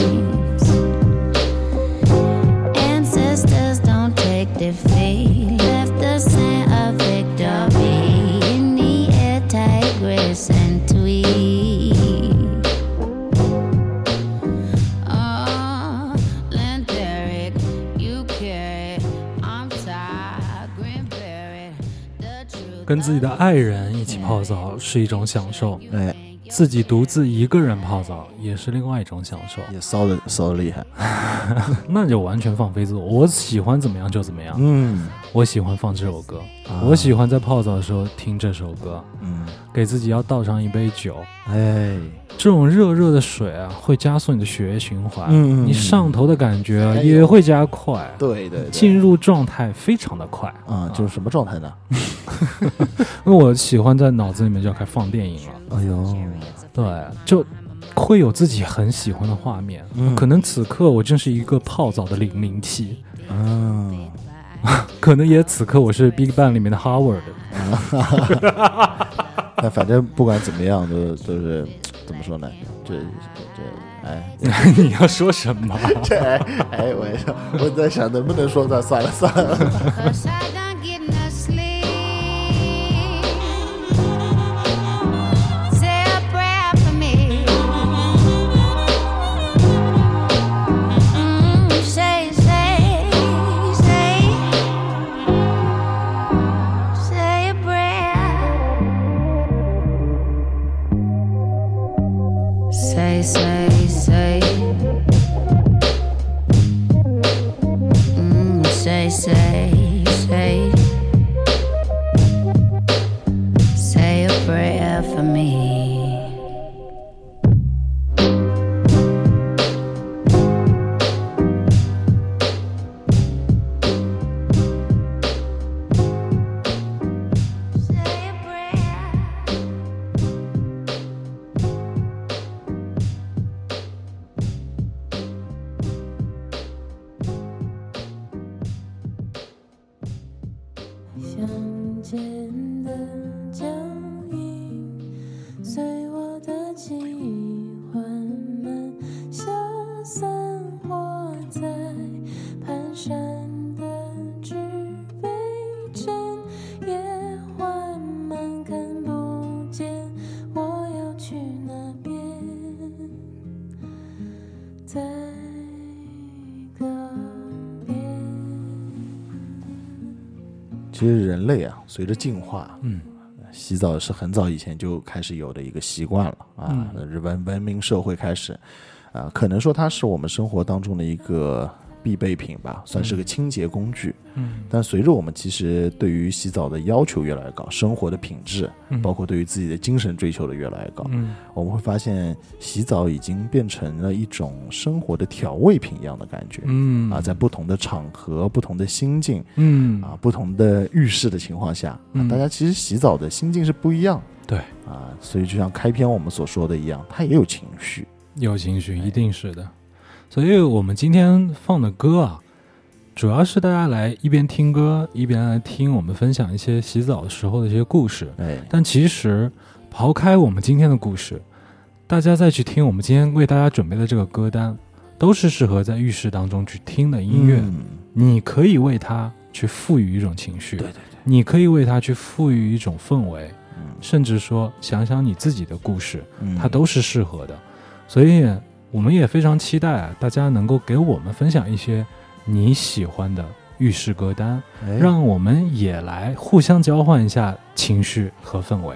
跟自己的爱人一起泡澡是一种享受，哎，自己独自一个人泡澡也是另外一种享受。也骚的骚的厉害，那就完全放飞自我，我喜欢怎么样就怎么样。嗯我喜欢放这首歌，啊。我喜欢在泡澡的时候听这首歌，嗯，给自己要倒上一杯酒。哎，这种热热的水啊，会加速你的血液循环，嗯嗯你上头的感觉啊哎也会加快，对对对，进入状态非常的快。啊，就是什么状态呢？因为我喜欢在脑子里面就要开始放电影了，哎呦，对，就会有自己很喜欢的画面。嗯。可能此刻我正是一个泡澡的零零七，嗯，可能也此刻我是 Big Bang 里面的 Howard。那反正不管怎么样，都都是怎么说呢？这这哎，你要说什么？这哎哎，我也想我在想能不能说他算了算了，人类啊，随着进化，嗯，洗澡是很早以前就开始有的一个习惯了啊，日本文明社会开始啊，可能说它是我们生活当中的一个必备品吧，算是个清洁工具。嗯，但随着我们其实对于洗澡的要求越来越高，生活的品质，嗯包括对于自己的精神追求的越来越高，嗯我们会发现洗澡已经变成了一种生活的调味品一样的感觉。嗯啊，在不同的场合、不同的心境嗯啊、不同的浴室的情况下，啊嗯大家其实洗澡的心境是不一样对，啊，所以就像开篇我们所说的一样，它也有情绪。有情绪一定是的，所以我们今天放的歌啊，主要是大家来一边听歌一边来听我们分享一些洗澡时候的一些故事。哎，但其实刨开我们今天的故事，大家再去听我们今天为大家准备的这个歌单，都是适合在浴室当中去听的音乐。嗯你可以为它去赋予一种情绪，对对对，你可以为它去赋予一种氛围，嗯甚至说想想你自己的故事，嗯它都是适合的。所以我们也非常期待大家能够给我们分享一些你喜欢的浴室歌单，哎让我们也来互相交换一下情绪和氛围。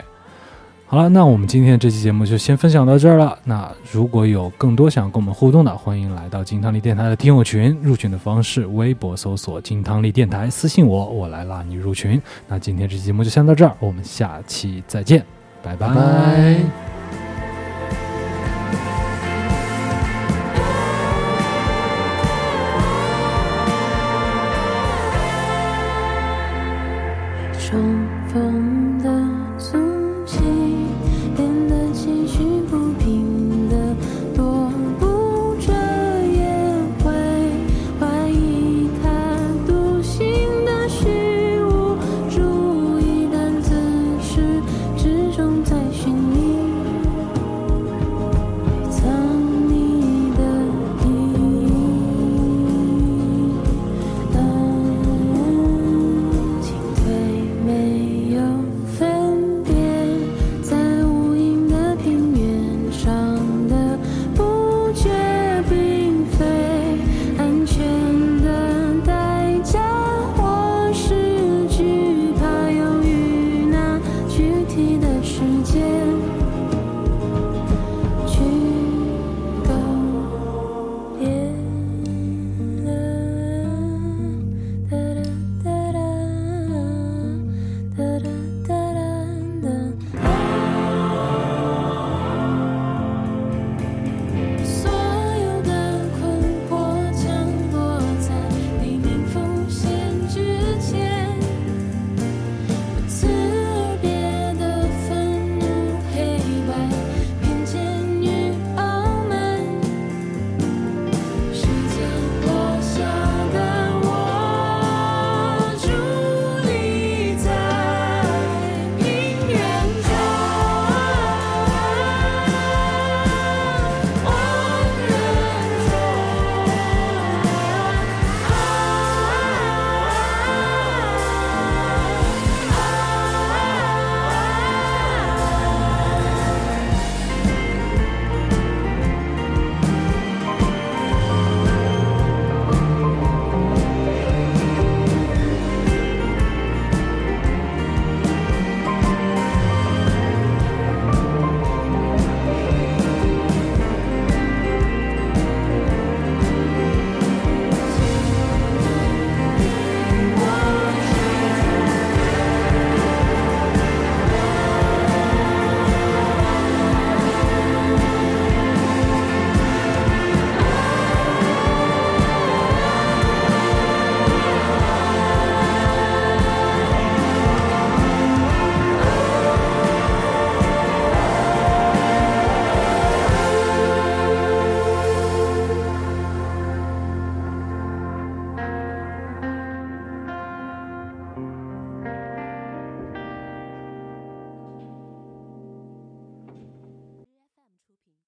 好了，那我们今天这期节目就先分享到这儿了。那如果有更多想跟我们互动的，欢迎来到金汤力电台的听友群。入群的方式，微博搜索“金汤力电台”，私信我，我来拉你入群。那今天这期节目就先到这儿，我们下期再见，拜拜拜拜。